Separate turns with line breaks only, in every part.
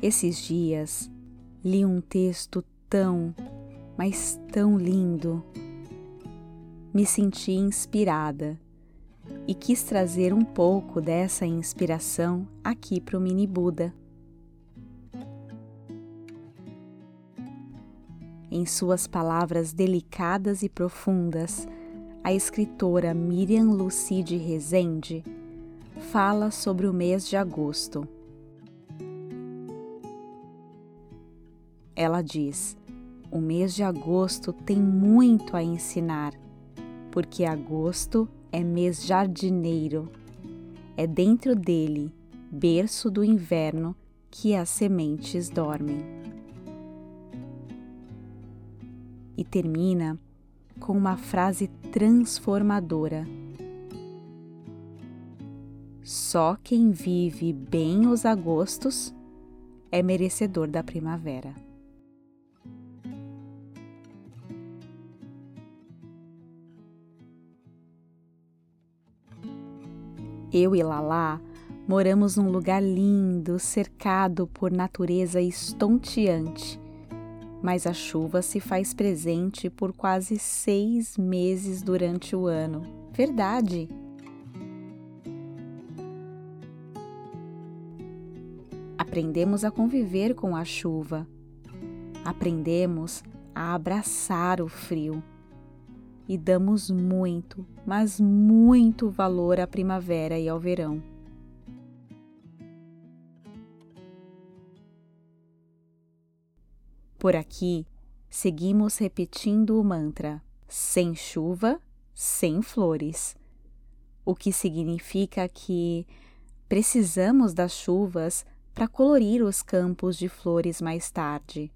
Esses dias li um texto tão, mas tão lindo. Me senti inspirada e quis trazer um pouco dessa inspiração aqui para o Mini Buda. Em suas palavras delicadas e profundas, a escritora Miriam Lucide Rezende fala sobre o mês de agosto. Ela diz: o mês de agosto tem muito a ensinar, porque agosto é mês jardineiro. É dentro dele, berço do inverno, que as sementes dormem. E termina com uma frase transformadora. Só quem vive bem os agostos é merecedor da primavera. Eu e Lalá moramos num lugar lindo, cercado por natureza estonteante. Mas a chuva se faz presente por quase seis meses durante o ano. Verdade! Aprendemos a conviver com a chuva. Aprendemos a abraçar o frio e damos muito, mas muito valor à primavera e ao verão. Por aqui, seguimos repetindo o mantra: sem chuva, sem flores. O que significa que precisamos das chuvas para colorir os campos de flores mais tarde.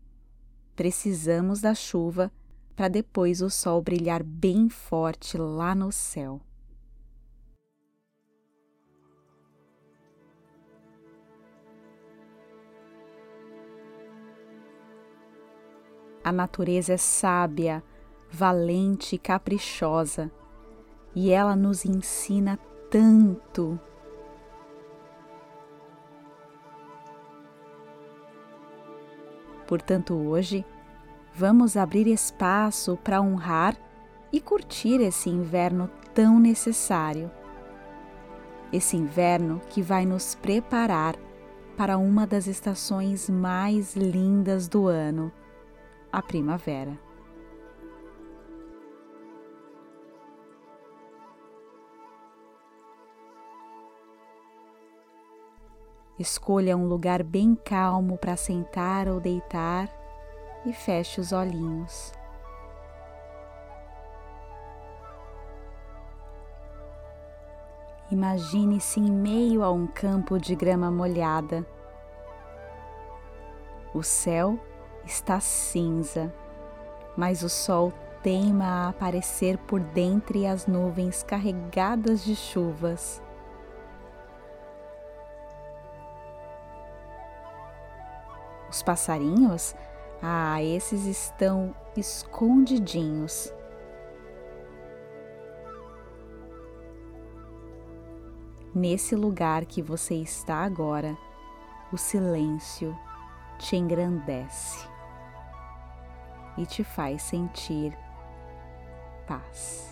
Precisamos da chuva para depois o sol brilhar bem forte lá no céu. A natureza é sábia, valente e caprichosa, e ela nos ensina tanto. Portanto, hoje vamos abrir espaço para honrar e curtir esse inverno tão necessário. Esse inverno que vai nos preparar para uma das estações mais lindas do ano, a primavera. Escolha um lugar bem calmo para sentar ou deitar e feche os olhinhos. Imagine-se em meio a um campo de grama molhada. O céu está cinza, mas o sol teima a aparecer por dentre as nuvens carregadas de chuvas. Os passarinhos ah, esses estão escondidinhos. Nesse lugar que você está agora, o silêncio te engrandece e te faz sentir paz.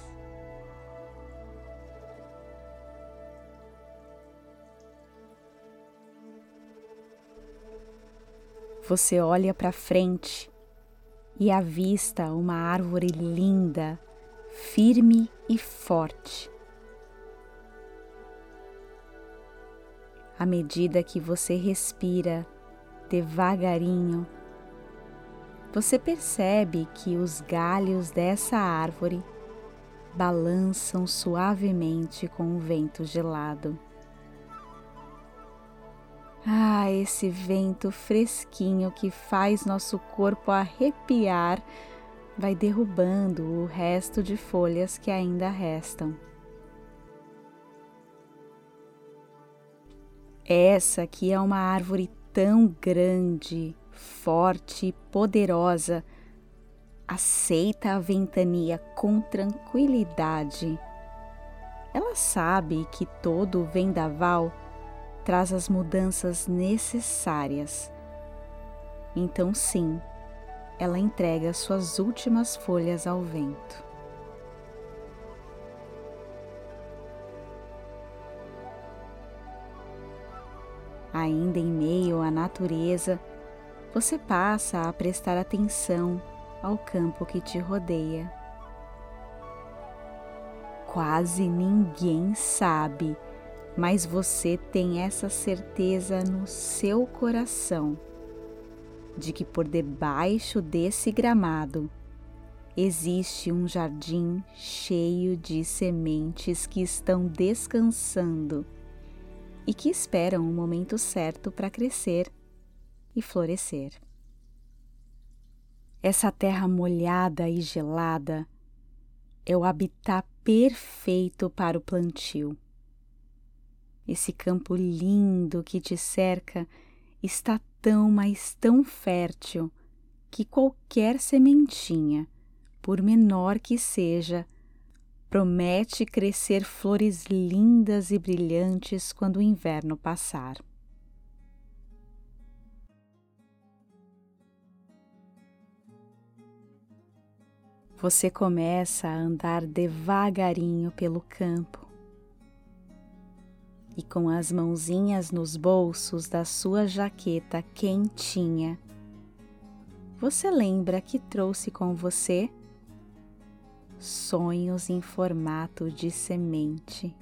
Você olha para frente e avista uma árvore linda, firme e forte. À medida que você respira devagarinho, você percebe que os galhos dessa árvore balançam suavemente com o vento gelado. Esse vento fresquinho que faz nosso corpo arrepiar vai derrubando o resto de folhas que ainda restam. Essa aqui é uma árvore tão grande, forte e poderosa, aceita a ventania com tranquilidade. Ela sabe que todo vendaval traz as mudanças necessárias Então, sim, ela entrega suas últimas folhas ao vento. Ainda em meio à natureza, você passa a prestar atenção ao campo que te rodeia. Quase ninguém sabe, mas você tem essa certeza no seu coração de que por debaixo desse gramado existe um jardim cheio de sementes que estão descansando e que esperam o momento certo para crescer e florescer. Essa terra molhada e gelada é o habitat perfeito para o plantio. Esse campo lindo que te cerca está tão, mas tão fértil que qualquer sementinha, por menor que seja, promete crescer flores lindas e brilhantes quando o inverno passar. Você começa a andar devagarinho pelo campo e com as mãozinhas nos bolsos da sua jaqueta quentinha, você lembra que trouxe com você sonhos em formato de semente.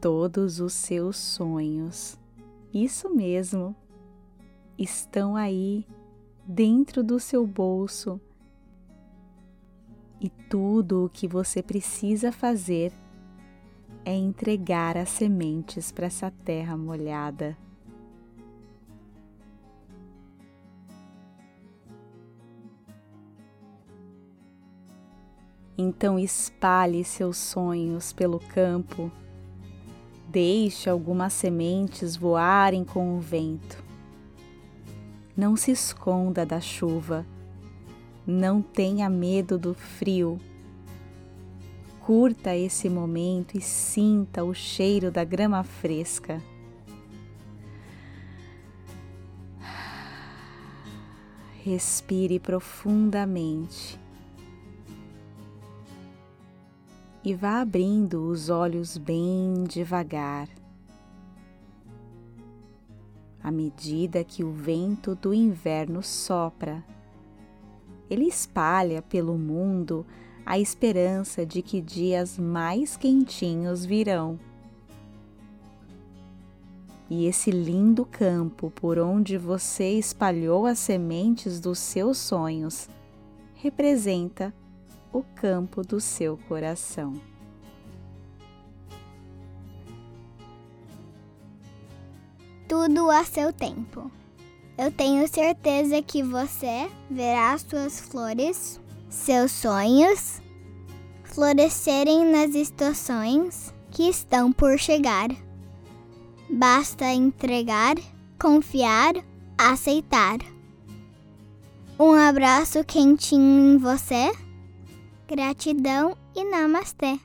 Todos os seus sonhos, isso mesmo, estão aí dentro do seu bolso. E tudo o que você precisa fazer é entregar as sementes para essa terra molhada. Então espalhe seus sonhos pelo campo, deixe algumas sementes voarem com o vento. Não se esconda da chuva, não tenha medo do frio Curta esse momento e sinta o cheiro da grama fresca. Respire profundamente e vá abrindo os olhos bem devagar. À medida que o vento do inverno sopra, ele espalha pelo mundo a esperança de que dias mais quentinhos virão. E esse lindo campo por onde você espalhou as sementes dos seus sonhos representa o campo do seu coração.
Tudo a seu tempo. Eu tenho certeza que você verá suas flores seus sonhos florescerem nas estações que estão por chegar. Basta entregar, confiar, aceitar. Um abraço quentinho em você. Gratidão e namastê.